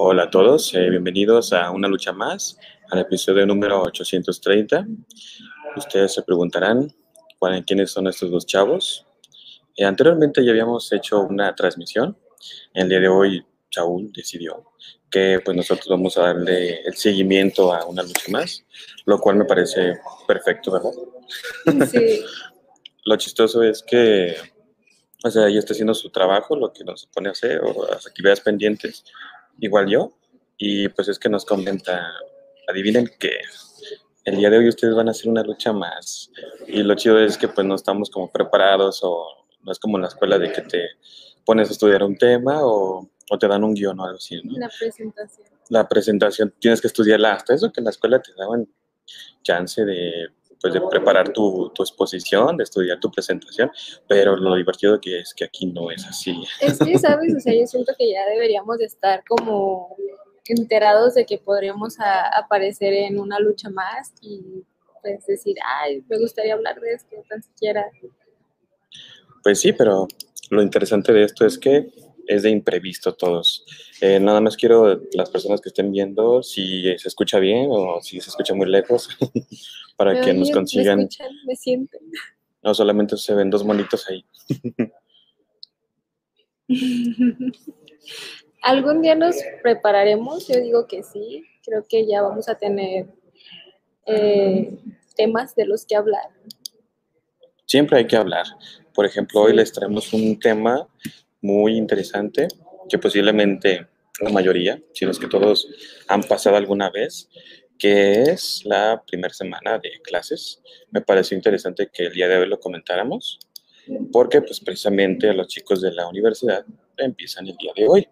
Hola a todos, eh, bienvenidos a una lucha más, al episodio número 830. Ustedes se preguntarán ¿cuál- quiénes son estos dos chavos. Eh, anteriormente ya habíamos hecho una transmisión. El día de hoy Saúl decidió que pues nosotros vamos a darle el seguimiento a una lucha más, lo cual me parece perfecto, ¿verdad? Sí, Lo chistoso es que, o sea, ella está haciendo su trabajo, lo que nos pone a hacer, o las actividades pendientes, igual yo, y pues es que nos comenta, adivinen que el día de hoy ustedes van a hacer una lucha más, y lo chido es que pues no estamos como preparados, o no es como en la escuela de que te pones a estudiar un tema, o, o te dan un guion o algo así, ¿no? la presentación. la presentación tienes que estudiarla hasta eso que en la escuela te daban chance de pues de preparar tu, tu exposición, de estudiar tu presentación, pero lo divertido que es que aquí no es así. Es que, ¿sabes? O sea, yo siento que ya deberíamos de estar como enterados de que podríamos a- aparecer en una lucha más y pues decir, ay, me gustaría hablar de esto, tan siquiera. Pues sí, pero lo interesante de esto es que es de imprevisto todos. Eh, nada más quiero las personas que estén viendo si se escucha bien o si se escucha muy lejos para Me que nos consigan. Me escuchan, me sienten. No solamente se ven dos monitos ahí. Algún día nos prepararemos, yo digo que sí, creo que ya vamos a tener eh, temas de los que hablar. Siempre hay que hablar. Por ejemplo, hoy les traemos un tema muy interesante que posiblemente la mayoría, si no es que todos han pasado alguna vez, que es la primera semana de clases. Me pareció interesante que el día de hoy lo comentáramos, porque pues precisamente los chicos de la universidad empiezan el día de hoy,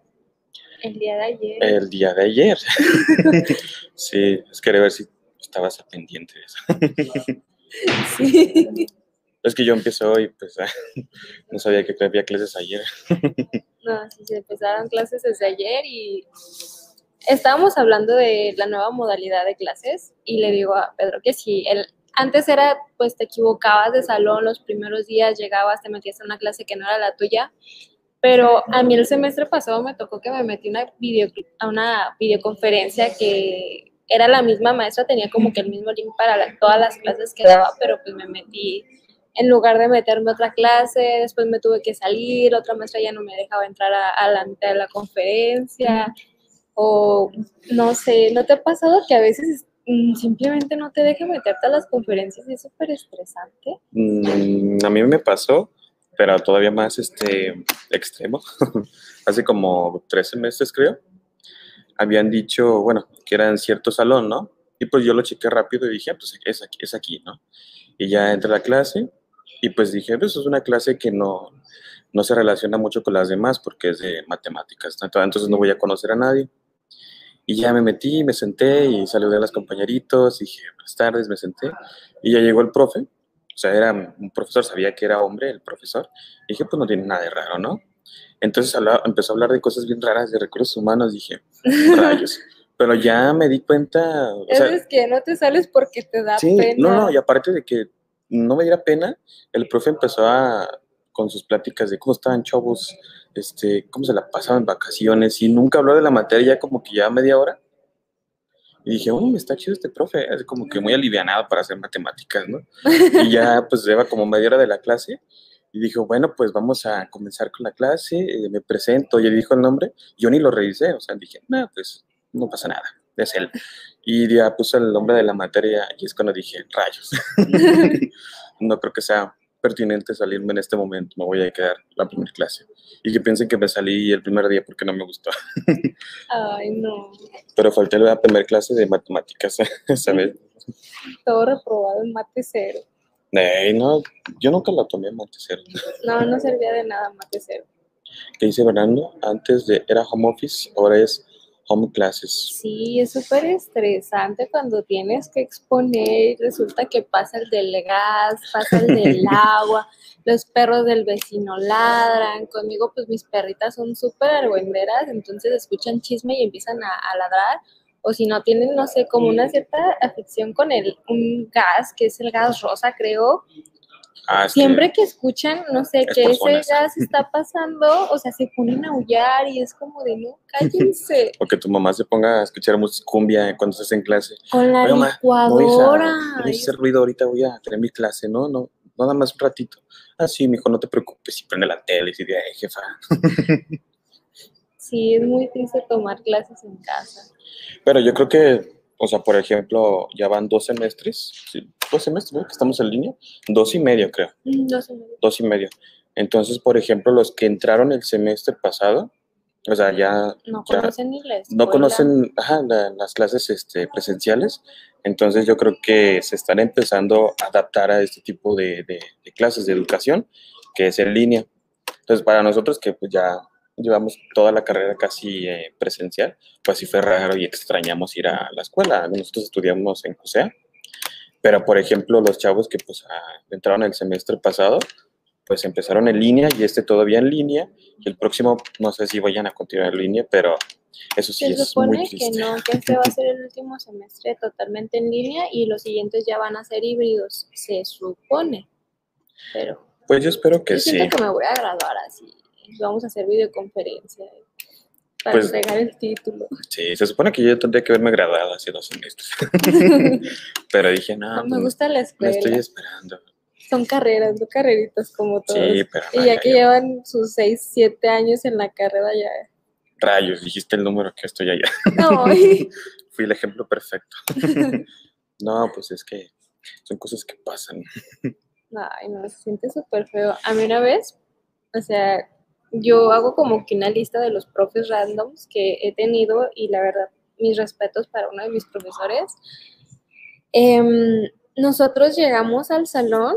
El día de ayer. el día de ayer. sí, es quería ver si estabas pendiente de eso. Sí. Es que yo empiezo hoy, pues no sabía que había clases ayer. No, sí, se empezaron clases desde ayer y estábamos hablando de la nueva modalidad de clases y le digo a Pedro que si él antes era pues te equivocabas de salón los primeros días, llegabas, te metías en una clase que no era la tuya, pero a mí el semestre pasado me tocó que me metí una video, a una videoconferencia que era la misma maestra, tenía como que el mismo link para todas las clases que daba, pero pues me metí en lugar de meterme a otra clase, después me tuve que salir, otra maestra ya no me dejaba entrar a, a de la conferencia, o no sé, ¿no te ha pasado que a veces mm, simplemente no te deja meterte a las conferencias y es súper estresante? Mm, a mí me pasó, pero todavía más este, extremo. Hace como tres semestres, creo. Habían dicho, bueno, que era en cierto salón, ¿no? Y pues yo lo chequé rápido y dije, ah, pues es aquí, es aquí, ¿no? Y ya entré a la clase y pues dije, pues es una clase que no, no se relaciona mucho con las demás porque es de matemáticas, ¿no? entonces no voy a conocer a nadie. Y ya me metí, me senté y saludé a los compañeritos, dije, buenas tardes, me senté. Y ya llegó el profe, o sea, era un profesor, sabía que era hombre el profesor. Y dije, pues no tiene nada de raro, ¿no? Entonces hablaba- empezó a hablar de cosas bien raras de recursos humanos, dije, rayos. Pero ya me di cuenta, o sea, es que no te sales porque te da sí, pena. no, no, y aparte de que no me diera pena, el profe empezó a, con sus pláticas de cómo estaban chavos, este, cómo se la pasaban en vacaciones, y nunca habló de la materia como que ya media hora. Y dije, oh, está chido este profe, es como que muy alivianado para hacer matemáticas, ¿no? Y ya pues lleva como media hora de la clase, y dijo, bueno, pues vamos a comenzar con la clase, eh, me presento, y él dijo el nombre, yo ni lo revisé, o sea, dije, no, pues no pasa nada, es él. Y ya puso el nombre de la materia, y es cuando dije, rayos, no creo que sea pertinente salirme en este momento, me voy a quedar la primera clase. Y que piensen que me salí el primer día porque no me gustó, Ay, no. pero falté la primera clase de matemáticas, ¿sabes? Todo reprobado en mate cero. Ey, no, yo nunca la tomé en mate cero. No, no servía de nada mate cero. que dice Fernando, antes de era home office, ahora es home classes. Sí, es súper estresante cuando tienes que exponer y resulta que pasa el del gas, pasa el del agua, los perros del vecino ladran. Conmigo, pues mis perritas son súper argüenderas, entonces escuchan chisme y empiezan a, a ladrar. O si no, tienen, no sé, como una cierta afición con el, un gas, que es el gas rosa, creo. Ah, es que- Siempre que escuchan, no sé, Es que ese gas está pasando, o sea, se ponen a aullar y es como de, no, cállense. O que tu mamá se ponga a escuchar música cumbia cuando estás en clase. Con la Oye, mamá, No, licuadora. hice ruido ahorita, voy a tener mi clase, ¿no? No, nada más un ratito. Ah, sí, mijo, no te preocupes, y prende la tele y dice, ay, jefa. Sí, es muy triste tomar clases en casa. Pero yo creo que, o sea, por ejemplo, ya van dos semestres, sí, dos semestres, ¿no? Que estamos en línea, dos y medio, creo, Mm, dos y medio. Entonces, por ejemplo, los que entraron el semestre pasado, o sea, ya no Ya. conocen la no conocen ajá, la- las clases este, presenciales, entonces yo creo que se están empezando a adaptar a este tipo de, de- de clases de educación, que es en línea. Entonces, para nosotros que pues, ya llevamos toda la carrera casi eh, presencial, pues sí fue raro y extrañamos ir a la escuela. Nosotros estudiamos en CUSEA, pero por ejemplo, los chavos que pues ah, entraron el semestre pasado, pues empezaron en línea y este todavía en línea, y el próximo no sé si vayan a continuar en línea, pero eso sí Se es supone muy que no, que este va a ser el último semestre totalmente en línea y los siguientes ya van a ser híbridos, se supone. Pero Pues yo espero que yo sí. siento que me voy a graduar así. Vamos a hacer videoconferencia para Pues- entregar el título. Sí, se supone que yo tendría que haberme graduado hace dos semestres. Pero dije, no, No, me pues, gusta la me escuela. estoy esperando. Son carreras, no carreritas como todos. Sí, pero y ya ya que yo- llevan sus 6, 7 años en la carrera ya. rayos, dijiste el número que estoy allá. No, Fui el ejemplo perfecto. no, pues es que son cosas que pasan. Ay, no, se siente súper feo. A mí una vez, o sea, yo hago como que una lista de los profes randoms que he tenido y la verdad, mis respetos para uno de mis profesores. Em, nosotros llegamos al salón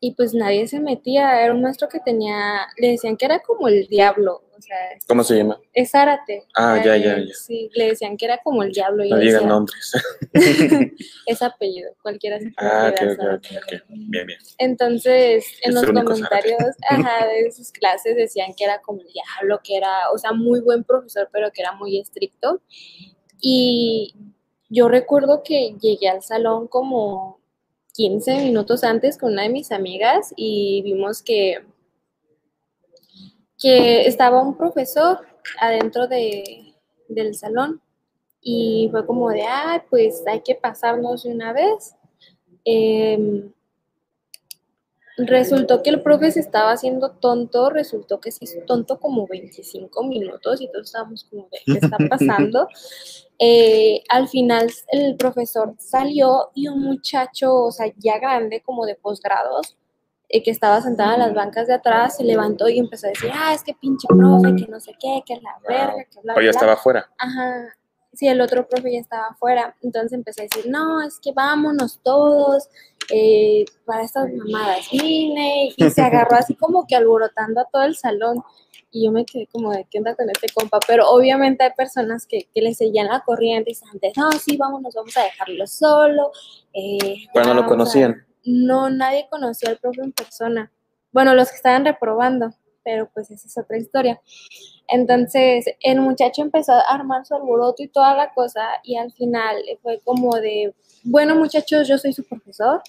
y pues nadie se metía. Era un maestro que tenía, le decían que era como el diablo, o sea, ¿Cómo se llama? es Zárate. Ah, ya, ya, ya. Sí, le decían que era como el diablo. Y No digan nombres. es apellido, cualquiera se ah, ok, ok, ok. Bien, bien. Entonces, en Es los comentarios ajá, de sus clases decían que era como el diablo, que era, o sea, muy buen profesor, pero que era muy estricto. Y yo recuerdo que llegué al salón como 15 minutos antes con una de mis amigas y vimos que, que estaba un profesor adentro de, del salón y fue como de, ah, pues hay que pasarnos de una vez. Em, resultó que el profe se estaba haciendo tonto, resultó que se hizo tonto como 25 minutos y todos estábamos como de, ¿qué está pasando? Eh, al final el profesor salió y un muchacho, o sea, ya grande, como de posgrados, eh, que estaba sentado en las bancas de atrás, se levantó y empezó a decir, ah, es que pinche profe, que no sé qué, que es la verga, que bla, O ya estaba afuera. Ajá. Sí, el otro profe ya estaba afuera. Entonces empecé a decir, no, es que vámonos todos eh, para estas mamadas. Vine y se agarró así como que alborotando a todo el salón. Y yo me quedé como de, ¿qué onda con este compa? Pero obviamente hay personas que, que le seguían la corriente y dicen, no, sí, vámonos, vamos a dejarlo solo. eh, Pero no lo a-". No, nadie conocía al profe en persona. Bueno, los que estaban reprobando, pero pues esa es otra historia. Entonces, el muchacho empezó a armar su alboroto y toda la cosa, y al final fue como de, bueno, muchachos, yo soy su profesor,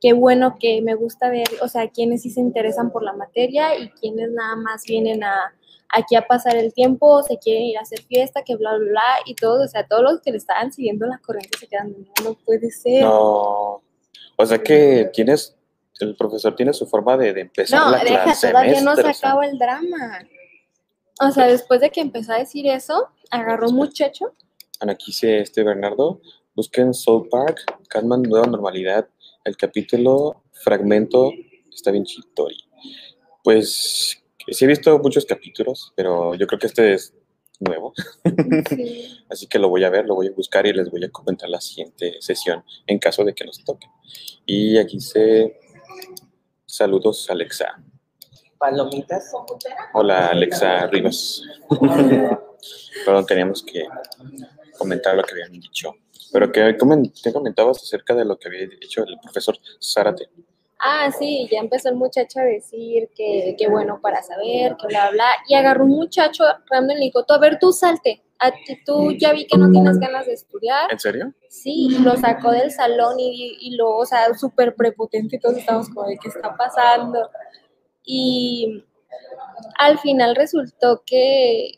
qué bueno que me gusta ver, o sea, quienes sí se interesan por la materia y quienes nada más vienen a aquí a pasar el tiempo, se quieren ir a hacer fiesta, que bla, bla, bla, y todos, o sea, todos los que le estaban siguiendo la corriente se quedan, no, no puede ser. No. O sea que tienes, el profesor tiene su forma de, de empezar No, la deja, clase. todavía no se acaba el drama. O sea, después de que empezó a decir eso, agarró un muchacho. Aquí dice este Bernardo, busquen Soul Park, Catman Nueva Normalidad, el capítulo Fragmento, está bien chitori. Pues sí he visto muchos capítulos, pero yo creo que este es nuevo, Sí. así que lo voy a ver, lo voy a buscar y les voy a comentar la siguiente sesión en caso de que nos toque. Y aquí dice, saludos Alexa. Palomitas. Hola Alexa Rivas. Perdón, teníamos que comentar lo que habían dicho. Pero que ¿qué comentabas acerca de lo que había dicho el profesor Zárate. Ah, sí, ya empezó el muchacho a decir que, que bueno para saber, que bla, bla. Y agarró un muchacho random y le dijo, tú, a ver, tú salte. a ti tú ya vi que no tienes ganas de estudiar. ¿En serio? Sí, y lo sacó del salón y, y lo, o sea, súper prepotente y todos estábamos como de qué está pasando. Y al final resultó que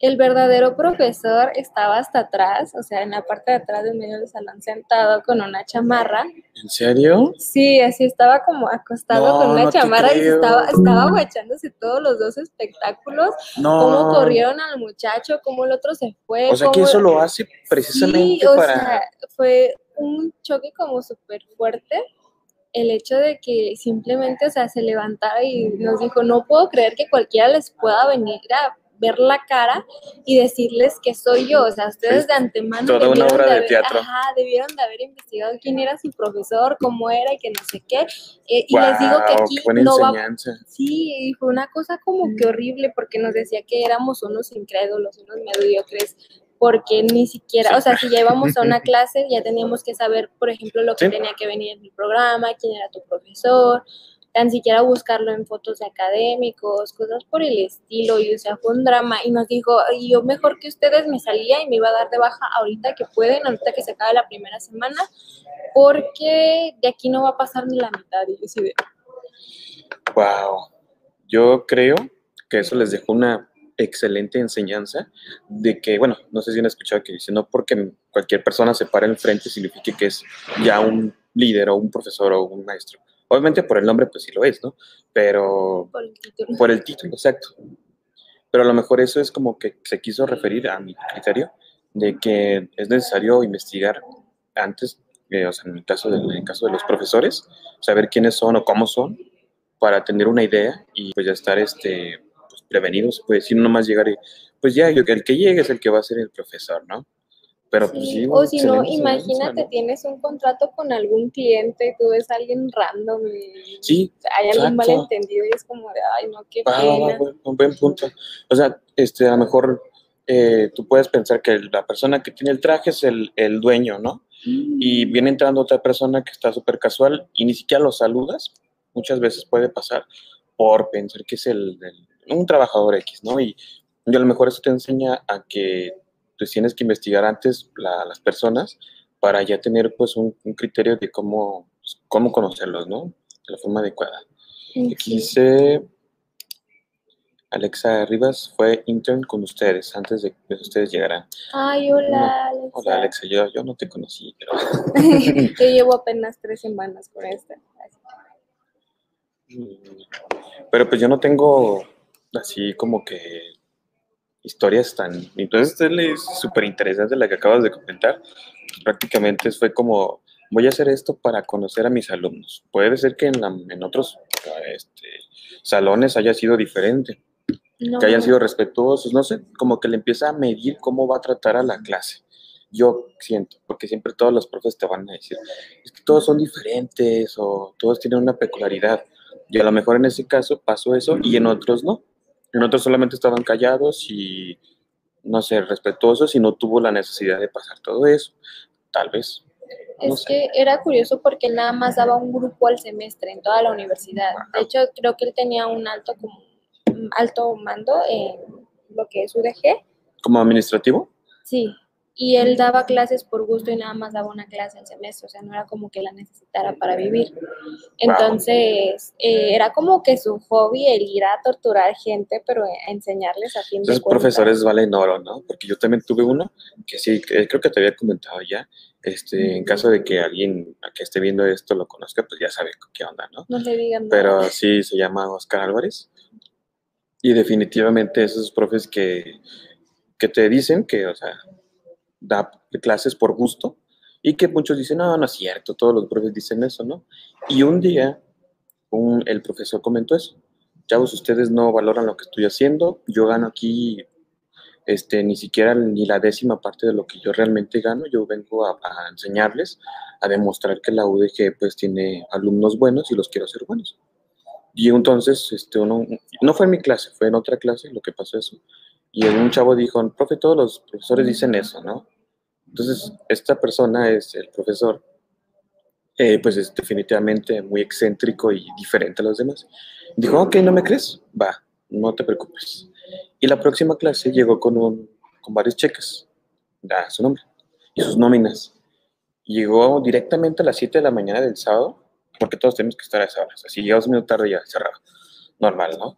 el verdadero profesor estaba hasta atrás, o sea, en la parte de atrás del medio del salón, sentado con una chamarra. ¿En serio? Sí, así estaba como acostado No, con una no chamarra y estaba, estaba guachándose todos los dos espectáculos, No. cómo corrieron al muchacho, cómo el otro se fue. O sea que eso lo hace precisamente Sí, o para... sea, fue un choque como súper fuerte el hecho de que simplemente, o sea, se levantara y nos dijo, no puedo creer que cualquiera les pueda venir a ver la cara y decirles que soy yo, o sea, ustedes Es de antemano toda una debieron obra de haber- teatro. ajá, debieron de haber investigado quién era su profesor, cómo era y que no sé qué, eh, y les digo que aquí qué buena no va enseñanza. Sí, y fue una cosa como que horrible porque nos decía que éramos unos incrédulos, unos mediocres, porque ni siquiera, Sí. o sea, si ya íbamos a una clase, ya teníamos que saber, por ejemplo, lo que Sí. tenía que venir en el programa, quién era tu profesor, tan siquiera buscarlo en fotos de académicos, cosas por el estilo, y o sea, fue un drama, y nos dijo, y yo mejor que ustedes me salía y me iba a dar de baja ahorita que pueden, ahorita que se acabe la primera semana, porque de aquí no va a pasar ni la mitad, y yo sí de, Wow. Yo creo que eso les dejó una excelente enseñanza de que, bueno, no sé si han escuchado que dice, no porque cualquier persona se para enfrente significa que es ya un líder o un profesor o un maestro. Obviamente por el nombre pues sí lo es, ¿no? Pero por el título. por el título, exacto. Pero a lo mejor eso es como que se quiso referir a mi criterio de que es necesario investigar antes, eh, o sea, en el caso, de, en el caso de los profesores, saber quiénes son o cómo son para tener una idea y pues ya estar este, pues, prevenidos, pues si no nomás llegar y pues ya, el que llegue es el que va a ser el profesor, ¿no? Pero pues Sí, sí, o si no, imagínate, tienes un contrato con algún cliente tú ves a alguien random y Sí, hay algún exacto. malentendido y es como de, ay, no, qué Ah, pena. un buen punto. O sea, este, a lo mejor eh, tú puedes pensar que la persona que tiene el traje es el, el dueño, ¿no? Y viene entrando otra persona que está súper casual y ni siquiera lo saludas. Muchas veces puede pasar por pensar que es el, el- un trabajador X, ¿no? Y, y a lo mejor eso te enseña a que pues, tienes que investigar antes la- las personas para ya tener pues un, un criterio de cómo, pues, cómo conocerlos, ¿no? De la forma adecuada. Mm, Aquí sí. dice Alexa Rivas fue intern con ustedes antes de que ustedes llegaran. Ay, hola, Alexa. Hola Alexa, yo, yo no te conocí, pero Yo llevo apenas tres semanas con esta. pero pues yo no tengo así como que historias tan... Entonces es súper interesante la que acabas de comentar. Prácticamente fue como, voy a hacer esto para conocer a mis alumnos. Puede ser que en, la- en otros este, salones haya sido diferente. No. que hayan sido respetuosos, no sé, como que le empieza a medir cómo va a tratar a la clase. Yo siento, porque siempre todos los profes te van a decir, es que todos son diferentes o todos tienen una peculiaridad. Y a lo mejor en ese caso pasó eso y en otros no. En otros solamente estaban callados y, no sé, respetuosos y no tuvo la necesidad de pasar todo eso. Tal vez. no Es sé. que era curioso porque él nada más daba un grupo al semestre en toda la universidad. De hecho, creo que él tenía un alto como un alto mando en lo que es UDG. Como administrativo, Sí. Y él daba clases por gusto y nada más daba una clase al semestre, o sea, no era como que la necesitara para vivir. Entonces, eh, era como que su hobby el ir a torturar gente, pero a enseñarles a fin cuentas. profesores valen oro, ¿no? Porque yo también tuve uno que sí, creo que te había comentado ya. Este, en caso de que alguien que esté viendo esto lo conozca, pues ya sabe qué onda, ¿no? No le digan nada. Pero sí se llama Oscar Álvarez. Y definitivamente esos profes que, que te dicen que, o sea, da clases por gusto y que muchos dicen, no, no es cierto, todos los profes dicen eso, ¿no? Y un día el profesor comentó eso. Chavos, ustedes no valoran lo que estoy haciendo, yo gano aquí este, ni siquiera ni la décima parte de lo que yo realmente gano, yo vengo a, a enseñarles, a demostrar que la UDG pues tiene alumnos buenos y los quiero hacer buenos. Y entonces, este, uno, no fue en mi clase, fue en otra clase lo que pasó eso. Y un chavo dijo, profe, todos los profesores dicen eso, ¿no? Entonces, esta persona es el profesor, eh, pues es definitivamente muy excéntrico y diferente a los demás. Dijo, ok, ¿no me crees? Va, no te preocupes. Y la próxima clase llegó con un, con varios cheques, da su nombre, y sus nóminas. Llegó directamente a las 7 de la mañana del sábado, porque todos tenemos que estar a esa hora. O sea, si llegamos un minuto tarde ya cerrado. Normal, ¿no?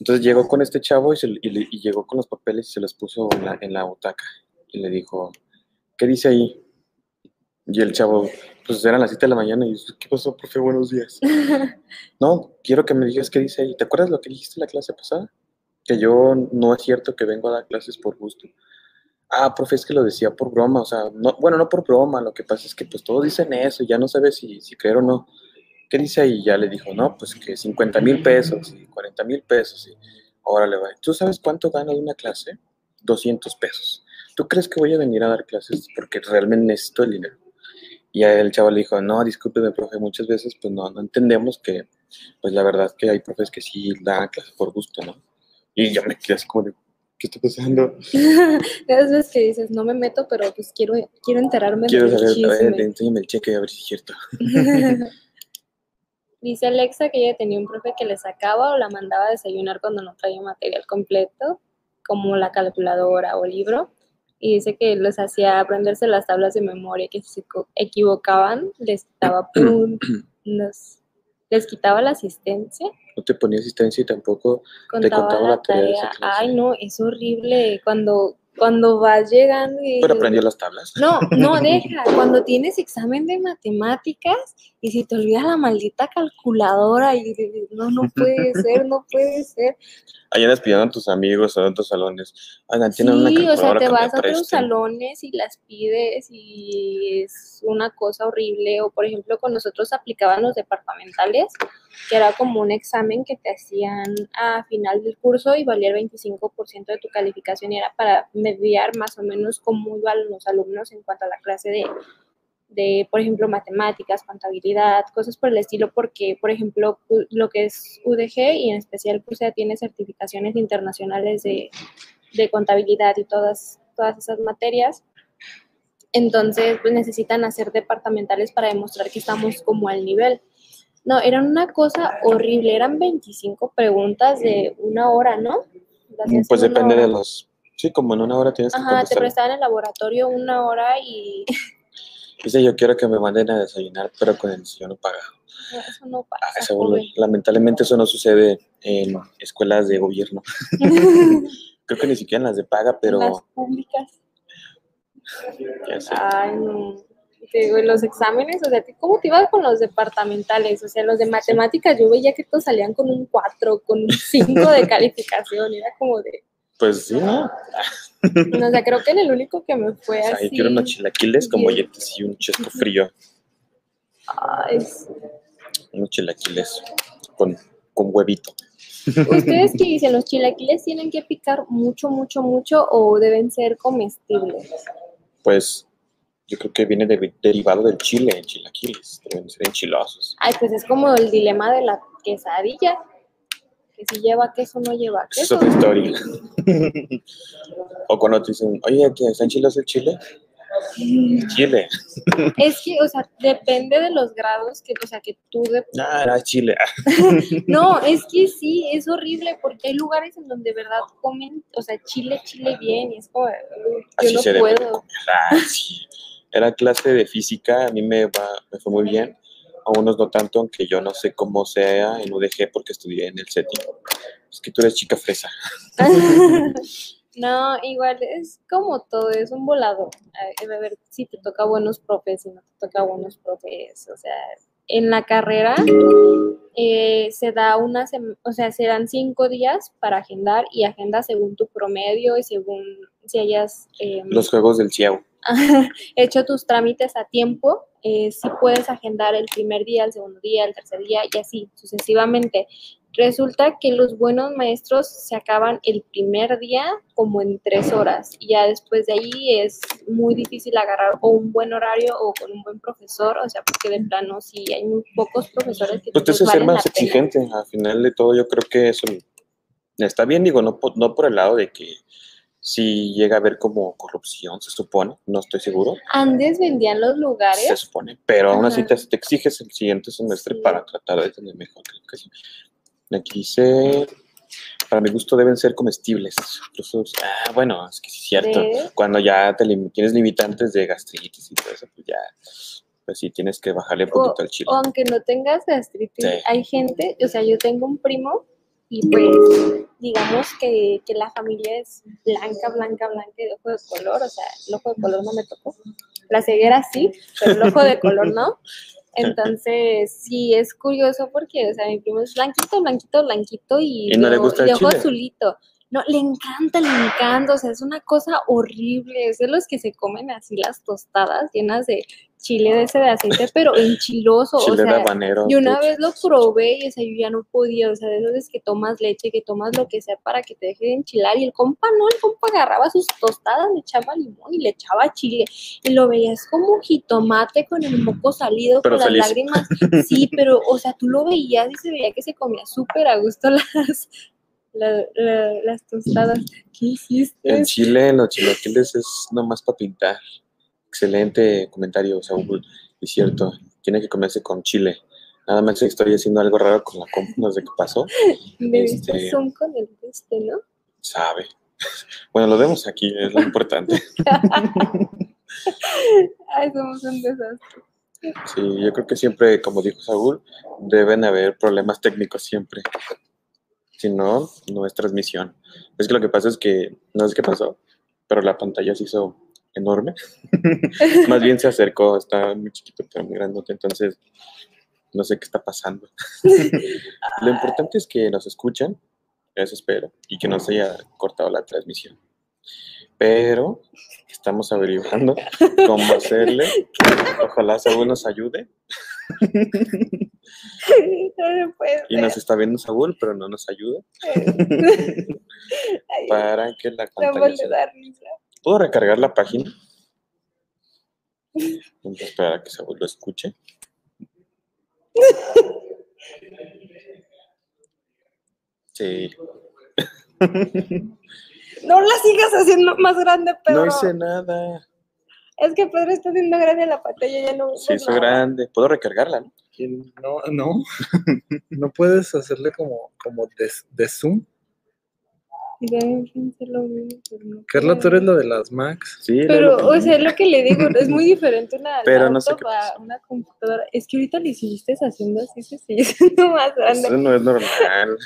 Entonces llegó con este chavo y, se- y le- y llegó con los papeles y se los puso en la, en la butaca. Y le dijo, ¿qué dice ahí? Y el chavo, pues eran las 7 de la mañana y dice, ¿qué pasó, profe? Buenos días. no, quiero que me digas qué dice ahí. ¿Te acuerdas lo que dijiste en la clase pasada? Que yo no es cierto que vengo a dar clases por gusto. Ah, profe, es que lo decía por broma, o sea, no, bueno, no por broma, lo que pasa es que pues todos dicen eso, y ya no sabes si, si creer o no. ¿Qué dice ahí? Ya le dijo, no, pues que 50 mil pesos y 40 mil pesos. Y órale, va. ¿Tú sabes cuánto gano de una clase? 200 pesos. ¿Tú crees que voy a venir a dar clases porque realmente necesito el dinero? Y el chavo le dijo, no, discúlpeme, profe, muchas veces pues no, no entendemos que, pues la verdad que hay profes que sí dan clases por gusto, ¿no? Y yo me quedé así como de, ¿qué está pasando? Esas veces que dices, no me meto, pero pues quiero, quiero enterarme Quiero del saber, a ver, chisme. enséñame el cheque a ver si es cierto. Dice Alexa que ella tenía un profe que le sacaba o la mandaba a desayunar cuando no traía material completo, como la calculadora o libro. Y dice que les hacía aprenderse las tablas de memoria, que si se equivocaban, les quitaba puntos, les quitaba la asistencia, No te ponía asistencia y tampoco Te contaba la la tarea. Ay, no, es horrible cuando, cuando vas llegando y pero aprendió las tablas. No, no, deja. Cuando tienes examen de matemáticas y si te olvida la maldita calculadora y dices, no, no puede ser, no puede ser. Ahí andas pidiendo a tus amigos o a otros salones. Oigan, tienen una Sí, o sea, te vas a otros salones y las pides y es una cosa horrible. O por ejemplo, con nosotros aplicaban los departamentales, que era como un examen que te hacían a final del curso y valía el 25% de tu calificación y era para mediar más o menos cómo iban los alumnos en cuanto a la clase de, de, por ejemplo, matemáticas, contabilidad, cosas por el estilo, porque, por ejemplo, lo que es UDG y en especial CUSEA tiene certificaciones internacionales de, de contabilidad y todas, todas esas materias. Entonces, pues necesitan hacer departamentales para demostrar que estamos como al nivel. No, eran una cosa horrible, eran 25 preguntas de una hora, ¿no? Las hacías Pues depende de los... Sí, como en una hora tienes que Ajá, te prestaban el laboratorio una hora y Dice, yo quiero que me manden a desayunar, pero con el desayuno pagado. eso no Ah, pasa, eso, lamentablemente eso no sucede en escuelas de gobierno. Creo que ni siquiera en las de paga, pero Las públicas. Ay, no. Te digo, y los exámenes, o sea, ¿tú ¿cómo te ibas con los departamentales? O sea, los de matemáticas, yo veía que todos salían con un 4, con un 5 de calificación. Era como de. Pues sí, ¿no? No, o sea, creo que en el único que me fue O sea, así. yo quiero unos chilaquiles con bien. molletes y un chesco frío. Ay. Unos chilaquiles con, con huevito. ¿Ustedes qué dicen? ¿Los chilaquiles tienen que picar mucho, mucho, mucho o deben ser comestibles? Pues yo creo que viene de- derivado del chile, en chilaquiles. Deben ser enchilosos. Ay, pues es como el dilema de la quesadilla. Que si lleva queso o no lleva Esa es queso. otra historia. O cuando te dicen, oye, ¿que ¿está enchiloso el chile? Chile. Es que, o sea, depende de los grados que, o sea, que tú de... Ah, era chile. No, es que sí, es horrible porque hay lugares en donde de verdad comen, o sea, chile, chile bien y es como, "Uy, Así yo se no puedo. Ah, sí. Era clase de física, a mí me, va, me fue muy bien. A unos no tanto, aunque yo no sé cómo sea en UDG porque estudié en el CETI. Es que tú eres chica fresa. No, igual es como todo, es un volado. A a ver si te toca buenos profes, si no te toca buenos profes. O sea, en la carrera eh, se da una, o sea, se dan cinco días para agendar y agenda según tu promedio y según si hayas em, Los juegos del CIEU. hecho tus trámites a tiempo, eh, sí puedes agendar el primer día, el segundo día, el tercer día y así sucesivamente. Resulta que los buenos maestros se acaban el primer día como en tres horas y ya después de ahí es muy difícil agarrar o un buen horario o con un buen profesor, o sea, porque de plano sí hay muy pocos profesores que Pues te hace ser "Valen más la pena". exigente. Al final de todo, yo creo que eso está bien, digo, no, no por el lado de que si llega a haber como corrupción, se supone, no estoy seguro, Antes vendían los se lugares, supone, pero aún así te, te exiges el siguiente semestre Sí. para tratar de tener mejor calificación. Aquí dice Para mi gusto deben ser comestibles. Ah, bueno, es que sí es cierto. Cuando ya te lim- tienes limitantes de gastritis y todo eso, pues ya, pues sí tienes que bajarle un O, poquito al chile. o aunque no tengas gastritis, Sí. hay gente, o sea, yo tengo un primo y pues digamos que, que la familia es blanca, blanca, blanca y de ojo de color, o sea, el ojo de color no me tocó. La ceguera sí, pero el ojo de color no. Entonces, sí, es curioso porque, o sea, mi primo es blanquito, blanquito, blanquito y, ¿Y no de, le gusta el de ojo chile? azulito. No, le encanta, le encanta, o sea, es una cosa horrible. Es de los que se comen así las tostadas llenas de chile de ese de aceite, pero enchiloso. o Chile de sea, habanero. y una vez lo probé y o sea, yo ya no podía, o sea, de esas veces que tomas leche, que tomas lo que sea para que te deje de enchilar. Y el compa no, el compa agarraba sus tostadas, le echaba limón y le echaba chile. Y lo veías como jitomate con el moco salido, Pero con feliz. las lágrimas. Sí, pero, o sea, tú lo veías y se veía que se comía súper a gusto las, la- la- las tostadas. ¿Qué hiciste? En Chile, los chilaquiles es nomás para pintar. Excelente comentario, Saúl. Es cierto, tiene que comerse con chile. Nada más estoy haciendo algo raro con la compu, no sé qué pasó. Me viste zoom con el este, ¿no? Sabe. Bueno, lo vemos aquí, es lo importante. Ay, somos un desastre. Sí, yo creo que siempre, como dijo Saúl, deben haber problemas técnicos siempre. Si no, no es transmisión. Es que lo que pasa es que, no sé qué pasó, pero la pantalla se hizo enorme. Más bien se acercó, está muy chiquito, pero muy grandote, entonces no sé qué está pasando. lo importante es que nos escuchan, eso espero, y que no se haya cortado la transmisión. Pero estamos averiguando cómo hacerle. Ojalá Saúl nos ayude. No se puede Y nos está viendo Saúl, pero no nos ayuda Ay, para que la se... risa. ¿Puedo recargar la página? Vamos a esperar a que Saúl lo escuche. Sí. No la sigas haciendo más grande, Pedro. No hice nada. Es que Pedro está haciendo grande la pantalla, ya no Se hizo nada. grande. ¿Puedo recargarla? no? No, no. no puedes hacerle como, como de, de zoom. Y también pensé lo mismo, pero no Carla, tú eres lo de las Macs. Sí. Pero, o sea, es lo que le digo, es muy diferente una Pero no sé laptop qué a pasa. una computadora. Es que ahorita le hiciste haciendo así, se sigue siendo más grande. Eso no es normal.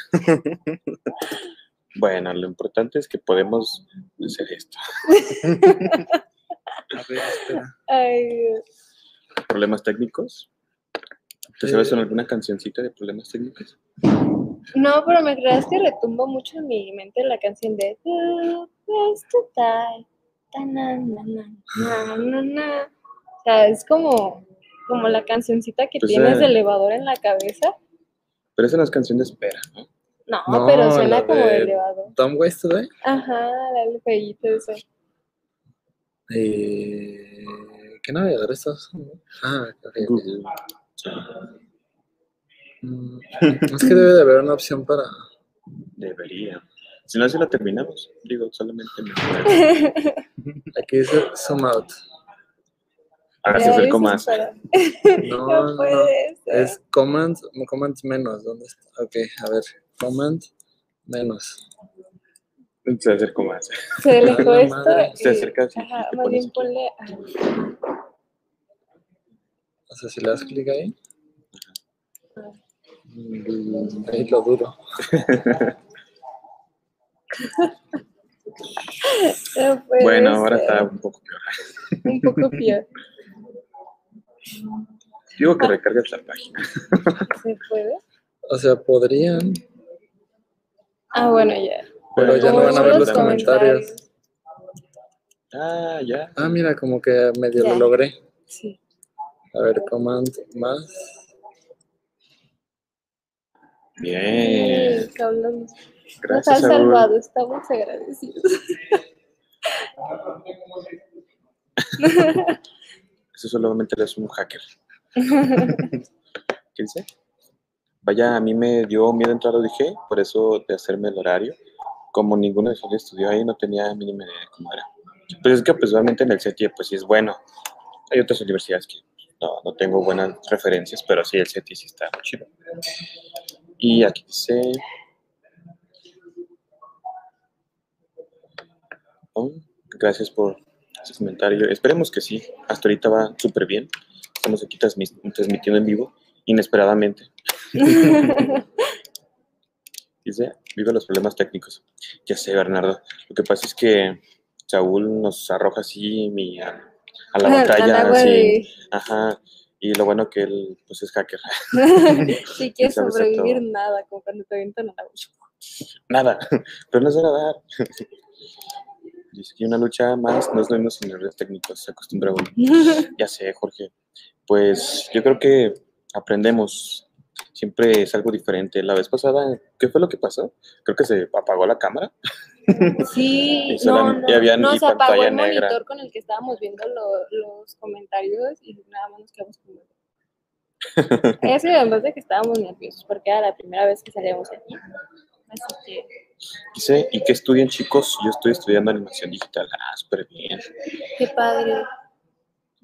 bueno, lo importante es que podemos hacer esto. A ver, espera. Ay, Dios. ¿Problemas técnicos? ¿Te Eh. sabes alguna cancioncita de problemas técnicos? No, pero me creas que retumba mucho en mi mente la canción de. O sea, es como, como la cancioncita que Pues, tienes eh. de elevador en la cabeza. Pero esa no es canción de espera, ¿no? No, No, pero suena la como de de- elevador. Dumb Ways Today. Ajá, dale feíto eso. Eh, ¿Qué navegador estás usando? Ah, ok, ok. Google. Sí, Mm, Es que debe de haber una opción para. debería. Si no, si la terminamos. Digo, solamente me Aquí dice Zoom Out. Ahora dices más. para- No, No no. puede ser. Es command, command menos. ¿Dónde está? Ok, a ver. Command menos. Se acercó más. Se alejó la esto. y- Se acerca así, Ajá, más bien ponle. ah, O sea, si le das clic ahí. mm, Ahí lo duro. no Bueno, ahora ser. está un poco peor. un poco peor. Digo que recargues la página. ¿Se puede? O sea, podrían, Ah, bueno, ya. Pero ya no van a ver los comentarios. Ah, ya. Ah, mira, como que medio Ya. lo logré. Sí. A ver, command más. Bien. Cabrón. Nos Gracias, han salvado, estamos agradecidos. Eso solamente es un hacker. ¿Qué dice? Vaya, a mí me dio miedo entrar a ODG, por eso de hacerme el horario como ninguno de nosotros estudió ahí, no tenía mínima idea de cómo era. Pues es que, pues obviamente en el CETI, pues sí es bueno. Hay otras universidades que no, no tengo buenas referencias, pero sí, el CETI sí está muy chido. Y aquí dice... Oh, gracias por ese comentario. Esperemos que sí. Hasta ahorita va súper bien. Estamos aquí transmitiendo en vivo, inesperadamente. Dice, vive los problemas técnicos. Ya sé, Bernardo. Lo que pasa es que Saúl nos arroja así mi, a, a la Al batalla. agua así. de- Ajá. Y lo bueno que él, pues, es hacker. Sabes de sobrevivir, nada, como cuando te avientan al agua. Nada. Pero no es nadar. Dice que una lucha más no es lo mismo sin errores técnicos. Se acostumbra uno. Ya sé, Jorge. Pues yo creo que aprendemos. Siempre es algo diferente. La vez pasada, ¿qué fue lo que pasó? Creo que se apagó la cámara. Sí, Y no, no, había no, ni se apagó el negra. monitor con el que estábamos viendo lo- los comentarios y nada más nos quedamos. Había sido además de que estábamos nerviosos porque era la primera vez que salíamos aquí. Así que, Dice, ¿y qué estudian chicos? Yo estoy estudiando animación digital. Ah, súper bien. qué padre.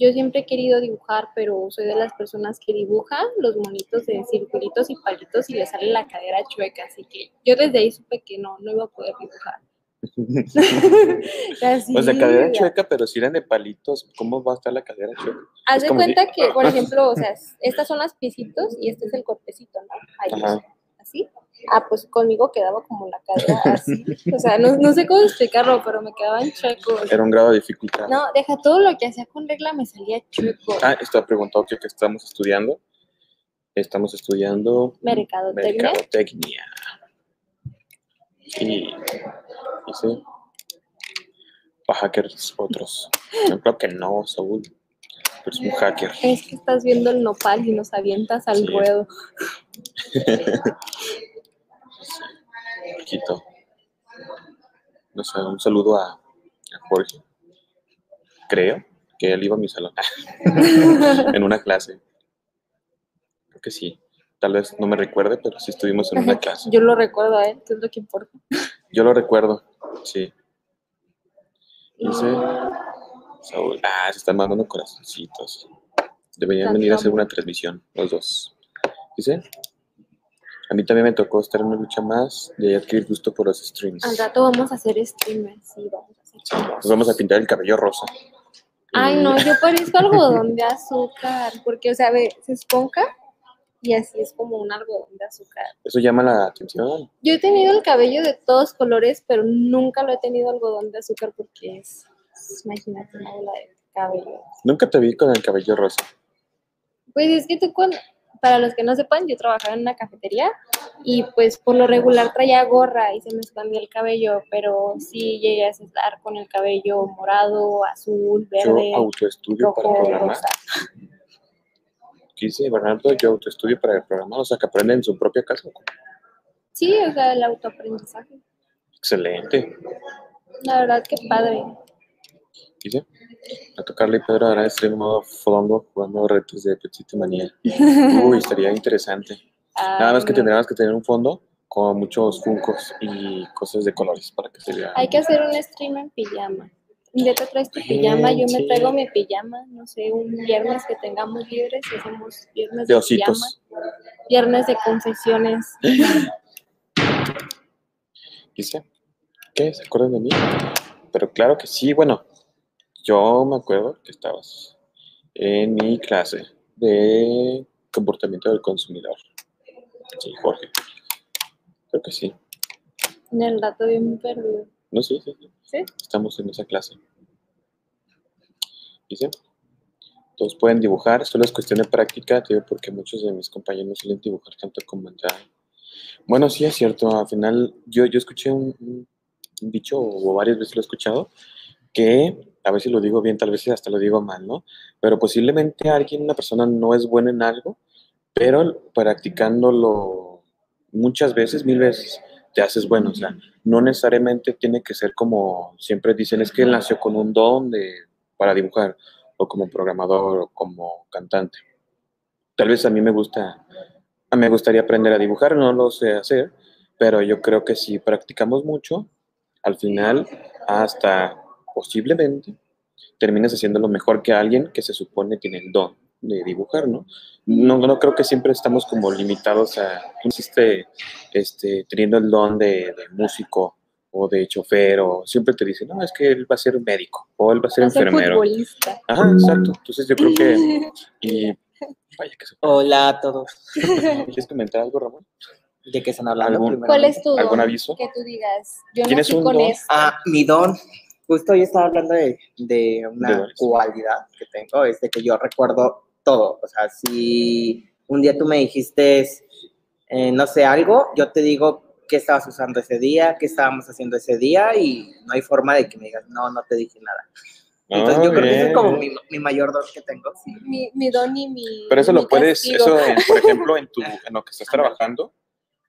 Yo siempre he querido dibujar, pero soy de las personas que dibujan los monitos de circulitos y palitos y le sale la cadera chueca, así que yo desde ahí supe que no, no iba a poder dibujar. Así, Pues la cadera ya. chueca, pero si eran de palitos, ¿cómo va a estar la cadera chueca? Haz de si- cuenta que, por ejemplo, o sea, estas son las pisitos y este es el cortecito, ¿no? Ahí. Así. Ah, pues conmigo quedaba como la cadera así. O sea, no, no sé cómo explicarlo, pero me quedaban chuecos. Era un grado de dificultad. No, deja todo lo que hacía con regla me salía chueco. Ah, esto preguntado que, que estamos estudiando. Estamos estudiando Mercadotecnia. mercadotecnia. Y dice, o hackers otros. Yo creo que no, Saúl. Pero es un hacker. Es que estás viendo el nopal y nos avientas al Sí. ruedo. No sé, un saludo a, a Jorge. Creo que él iba a mi salón en una clase. Creo que sí. Tal vez no me recuerde, pero sí estuvimos en una clase. Yo lo recuerdo a él, que es lo que importa. Yo lo recuerdo, sí. Dice Saúl. Ah, se están mandando corazoncitos. Deberían venir a hacer una transmisión, los dos. Dice. A mí también me tocó estar en una lucha más y adquirir gusto por los streams. Al rato vamos a hacer streamers, sí, vamos a hacer nos vamos a pintar el cabello rosa. Ay, no, yo parezco algodón de azúcar, porque, o sea, ve, se esponja y así es como un algodón de azúcar. Eso llama la atención. Yo he tenido el cabello de todos colores, pero nunca lo he tenido algodón de azúcar porque es, imagínate, una bola de cabello. Nunca te vi con el cabello rosa. Pues es que tú cuando, para los que no sepan, yo trabajaba en una cafetería y pues por lo regular traía gorra y se me escondía el cabello, pero sí llegué a estar con el cabello morado, azul, verde, Yo autoestudio para programar. rosa. ¿Qué dice Bernardo? Yo autoestudio para programar. O sea, que aprenden en su propia casa. Sí, o sea, el autoaprendizaje. Excelente. La verdad que padre. Dice. A tocarle y Pedro hará stream modo fondo jugando retos de Petite Manía. Uy, estaría interesante. Nada más que tendríamos que tener un fondo con muchos funcos y cosas de colores para que se vea. Hay que hacer un stream en pijama. Día te traes tu pijama, yo me traigo mi pijama, no sé, un viernes que tengamos libres, hacemos viernes De de, ositos. pijama, viernes de confesiones. Dice. ¿Qué? ¿Se acuerdan de mí? Pero claro que sí. Bueno, yo me acuerdo que estabas en mi clase de comportamiento del consumidor. Sí, Jorge. Creo que sí. En el rato bien perdido. No, sí, sí. sí. ¿Sí? Estamos en esa clase. Dice. Todos pueden dibujar, solo es cuestión de práctica, te digo, porque muchos de mis compañeros no suelen dibujar tanto como entrar. Bueno, sí es cierto, al final yo, yo escuché un, un dicho, o varias veces lo he escuchado, que, a ver si lo digo bien, tal vez hasta lo digo mal, ¿no? Pero posiblemente alguien, una persona no es buena en algo, pero practicándolo muchas veces, mil veces, te haces bueno, o sea, no necesariamente tiene que ser como siempre dicen, es que él nació con un don de, para dibujar, o como programador, o como cantante. Tal vez a mí me gusta, a mí me gustaría aprender a dibujar, no lo sé hacer, pero yo creo que si practicamos mucho, al final, hasta posiblemente, terminas haciendo lo mejor que alguien que se supone tiene el don de dibujar, ¿no? No, no creo que siempre estamos como limitados a, existe, este, teniendo el don de, de músico o de chofer, o siempre te dicen, no, es que él va a ser médico, o él va a ser Va a ser enfermero. futbolista. Ajá, exacto. Entonces yo creo que, y vaya que se Hola a todos. ¿Quieres comentar algo, Ramón? ¿De qué están hablando? ¿Algún-? ¿Cuál es tu ¿Algún don? aviso? Que tú digas, yo ¿Tienes nací un con don? esto. Ah, mi don. Justo hoy estaba hablando de, de una De cualidad que tengo, es de que yo recuerdo todo. O sea, si un día tú me dijiste, eh, no sé, algo, yo te digo qué estabas usando ese día, qué estábamos haciendo ese día y no hay forma de que me digas, no, no te dije nada. Entonces Ah, yo creo que ese es como mi, mi mayor don que tengo. Mi, mi don y mi. Pero eso mi lo puedes, castigo. eso, por ejemplo, en, tu, en lo que estás trabajando,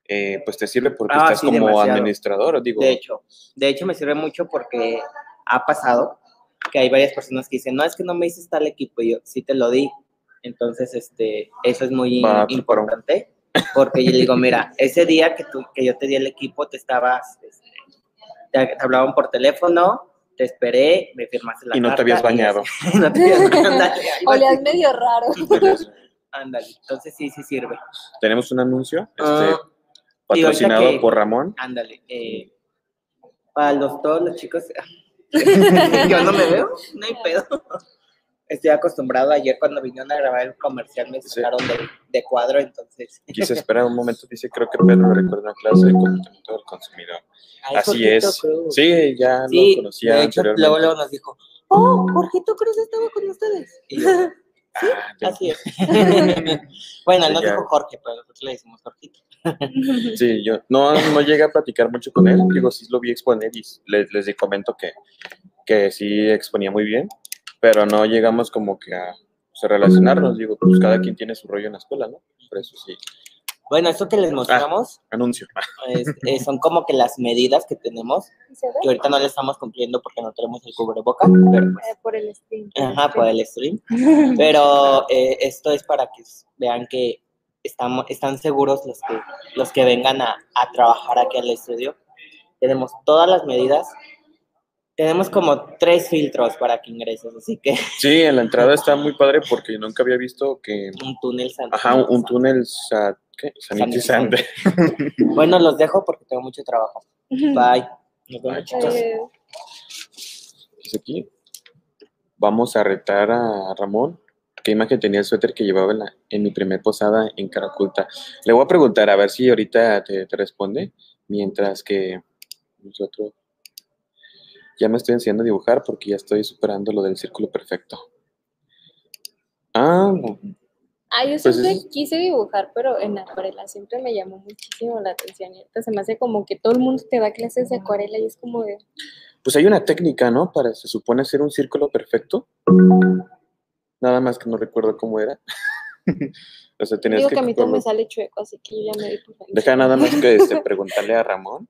eh, pues te sirve porque Ah, estás sí, como demasiado. administrador, digo. De hecho, de hecho me sirve mucho porque ha pasado que hay varias personas que dicen, no, es que no me dices tal equipo, y yo sí te lo di. Entonces, este, eso es muy Va, importante, porque yo le digo, mira, ese día que, tú, que yo te di el equipo, te estabas, este, te, te hablaban por teléfono, te esperé, me firmaste la Y no te carta habías bañado. así. no te habías bañado. Olías medio raro. Ándale, entonces sí, sí sirve. Tenemos un anuncio este, Ah, y ahorita patrocinado que- por Ramón. Ándale. eh, para los, todos los chicos, yo no me veo, no hay pedo. Estoy acostumbrado. Ayer cuando vinieron a grabar el comercial me Sí. sacaron de, de cuadro, entonces. Quise esperar un momento, dice, creo que Pedro me recuerda una clase de comportamiento del consumidor. Ay, Así Jorgito es. Cruz. Sí, ya Sí, lo conocía de hecho, luego, luego nos dijo, oh, Jorgito Cruz estaba con ustedes. Y yo, Ah, así es. bueno, él nos dijo Jorge, pero nosotros le decimos Jorgito. Sí, yo no, no llegué a platicar mucho con él, digo, sí lo vi exponer y les, les comento que, que sí exponía muy bien, pero no llegamos como que a pues, a relacionarnos, digo, pues cada quien tiene su rollo en la escuela, ¿no? Por eso sí, Bueno, esto que les mostramos anuncio. es- eh, son como que las medidas que tenemos, que ahorita no le estamos cumpliendo porque no tenemos el cubreboca, pero pues Eh, por el stream. Ajá, por el stream. Pero eh, esto es para que vean que estamos, están seguros los que, los que vengan a, a trabajar aquí al estudio. Tenemos todas las medidas. Tenemos como tres filtros para que ingreses, así que Sí, en la entrada está muy padre porque nunca había visto que, un túnel ajá, un, un túnel sa- ¿qué? sanitizante. Bueno, los dejo porque tengo mucho trabajo. Bye. Nos vemos, chicos. Aquí, vamos a retar a Ramón. ¿Qué imagen tenía el suéter que llevaba en, la- en mi primer posada en Caraculta? Le voy a preguntar a ver si ahorita te, te responde, mientras que nosotros ya me estoy enseñando a dibujar porque ya estoy superando lo del círculo perfecto. Ah, Ah, yo Pues siempre es- quise dibujar, pero en acuarela siempre me llamó muchísimo la atención. Y ahorita se me hace como que todo el mundo te da clases de acuarela y es como de. pues hay una técnica, ¿no? Para, se supone, hacer un círculo perfecto. Nada más que no recuerdo cómo era. o sea, tenías Digo que... que a mí todo me sale chueco, así que yo ya me di por. Deja nada más que este, preguntarle a Ramón,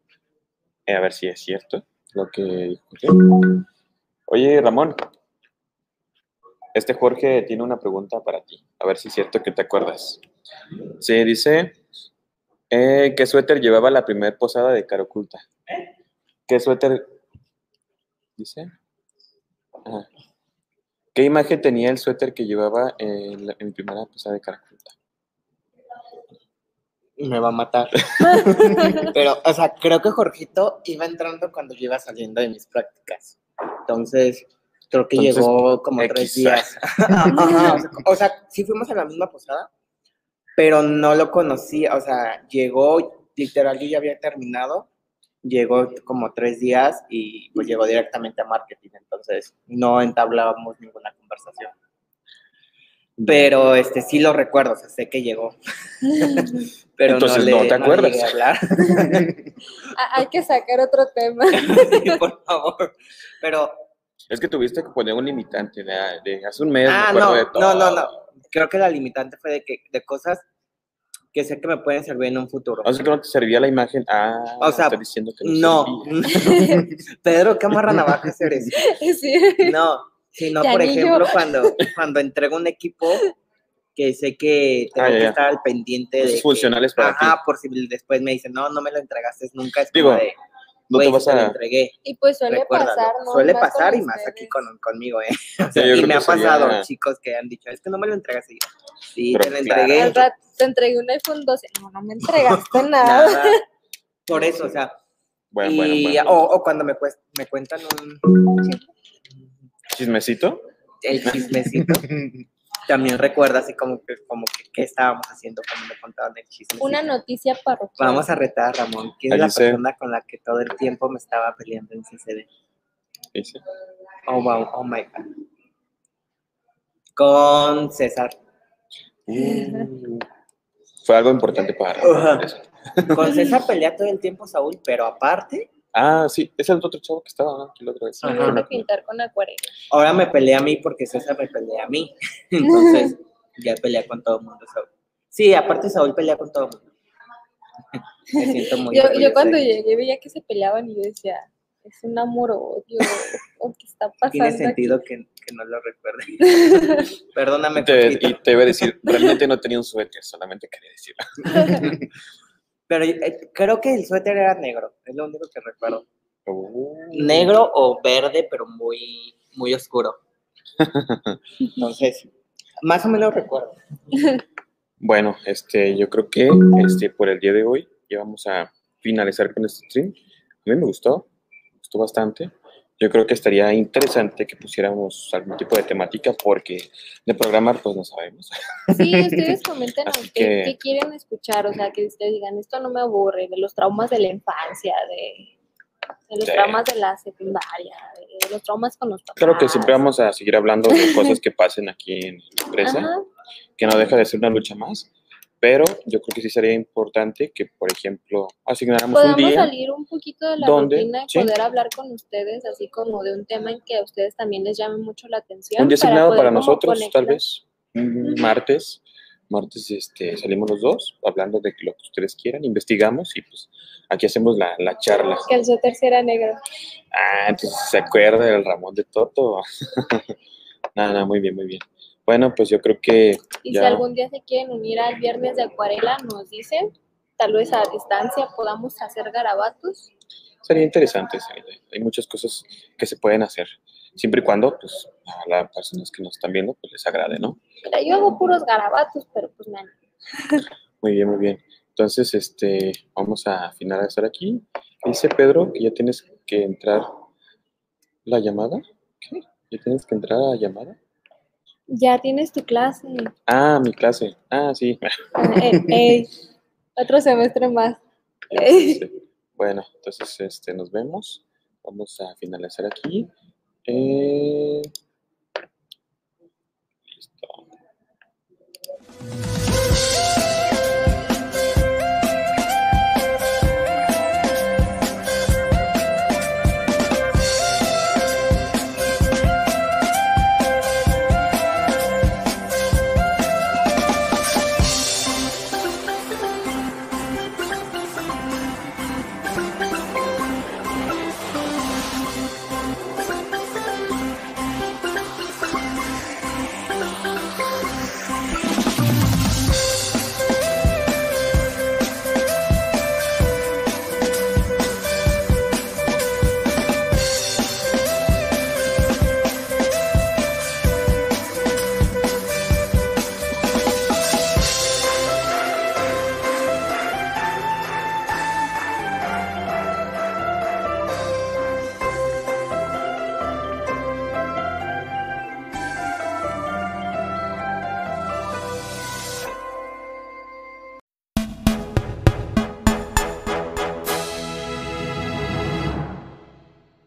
eh, a ver si es cierto lo que. Oye, Ramón, este Jorge tiene una pregunta para ti, a ver si es cierto que te acuerdas. Sí, dice, eh, ¿qué suéter llevaba la primera posada de Cara Oculta? ¿Qué suéter? Dice. ¿Qué imagen tenía el suéter que llevaba en, la, en mi primera posada de Cara Oculta? Me va a matar. Pero, o sea, creo que Jorgito iba entrando cuando yo iba saliendo de mis prácticas. Entonces, creo que Entonces, llegó como tres días. Ajá, o, sea, sí fuimos a la misma posada, pero no lo conocía. O sea, llegó, literal, yo ya había terminado. Llegó como tres días y pues llegó directamente a marketing. Entonces, no entablábamos ninguna conversación. Pero este sí lo recuerdo, o sea, sé que llegó. Pero Entonces, no, no le, te le acuerdas. a hablar. Hay que sacar otro tema. Sí, por favor. Pero, Es que tuviste que poner un limitante de, de hace un mes. me ah, no, de no, todo. no, no. Creo que la limitante fue de que de cosas que sé que me pueden servir en un futuro. O sea, que no te servía la imagen. Ah, O sea, está diciendo que no. No. Pedro, ¿qué amarra navajas eres? Sí. No, sino Ya por yo. ejemplo cuando, cuando entrego un equipo que sé que tengo Ah, que ya. estar al pendiente de Cosas que- funcionales para Ajá, por si después me dicen, no, no me lo entregaste nunca. Es Digo, como de, No "Güey, te vas sí a. entregué. Y pues suele Recuérdalo. pasar, ¿no? Suele Más pasar y más ustedes. aquí con, conmigo, ¿eh? O Sí, sea, yo y me ha pasado, sería- chicos que han dicho, es que no me lo entregas y yo, sí, Pero te lo claro. entregué. Al rato te entregué un iPhone 12. No, no me entregaste nada. Nada. Por eso, o sea, Bueno, y, bueno, bueno. O, o cuando me, me cuentan un, ¿Chismecito? el chismecito, también recuerdo así como que, como que qué estábamos haciendo cuando me contaban el chismecito. Una noticia parroquial. Vamos a retar a Ramón, que es la persona con la que todo el tiempo me estaba peleando en CCD. Dice. Oh, wow, oh my God. Con César. Uh, Fue algo importante para eso. Con César pelea todo el tiempo Saúl, pero aparte, Ah, sí, es el otro chavo que estaba ¿no? aquí la otra vez. Sí, Ajá. de pintar con acuarela. ahora me pelea a mí porque César me pelea a mí. Entonces, ya pelea con todo el mundo Saúl. Sí, aparte Saúl pelea con todo el mundo. Me siento muy Yo, yo cuando llegué veía que se peleaban y yo decía, es un amor odio, o qué está pasando. Tiene aquí?". sentido que, que no lo recuerde. Perdóname, Y te, y te iba a decir, realmente no tenía un suéter, solamente quería decirlo. Pero eh, creo que el suéter era negro, es lo único que recuerdo. Uh, Negro o verde, pero muy, muy oscuro. Entonces, más o menos recuerdo. Bueno, este, yo creo que este, por el día de hoy ya vamos a finalizar con este stream. A mí me gustó, me gustó bastante. Yo creo que estaría interesante que pusiéramos algún tipo de temática porque de programar pues no sabemos. Sí, ustedes comenten que- qué quieren escuchar, o sea, que ustedes digan, esto no me aburre, de los traumas de la infancia, de, de los Sí. traumas de la secundaria, de, de los traumas con los papás. Creo que siempre vamos a seguir hablando de cosas que pasen aquí en la empresa. Ajá, que no deja de ser una lucha más, pero yo creo que sí sería importante que, por ejemplo, asignáramos un Podemos día. salir un poquito de la ¿Dónde? rutina y Sí. poder hablar con ustedes, así como de un tema en que a ustedes también les llame mucho la atención. Un día asignado para como nosotros, tal conectar. vez, un Ujú. martes. Martes este, salimos los dos hablando de lo que ustedes quieran, investigamos y pues aquí hacemos la, la charla. Que el suéter era negro. Ah, entonces se acuerda del Ramón de Toto. Nada, nada, muy bien, muy bien. Bueno, pues yo creo que Y Ya. si algún día se quieren unir al viernes de acuarela, nos dicen, tal vez a distancia podamos hacer garabatos. sería interesante. Hay muchas cosas que se pueden hacer, siempre y cuando pues, a las personas que nos están viendo pues, les agrade, ¿no? Mira, yo hago puros garabatos, pero pues me animo. Muy bien, muy bien. Entonces, este, vamos a finalizar aquí. Dice Pedro que ya tienes que entrar la llamada. ¿Qué? ¿Ya tienes que entrar a la llamada? Ya tienes tu clase. Ah, mi clase. Ah, sí. Eh, otro semestre más. Este, Bueno, entonces este, nos vemos. Vamos a finalizar aquí. Eh,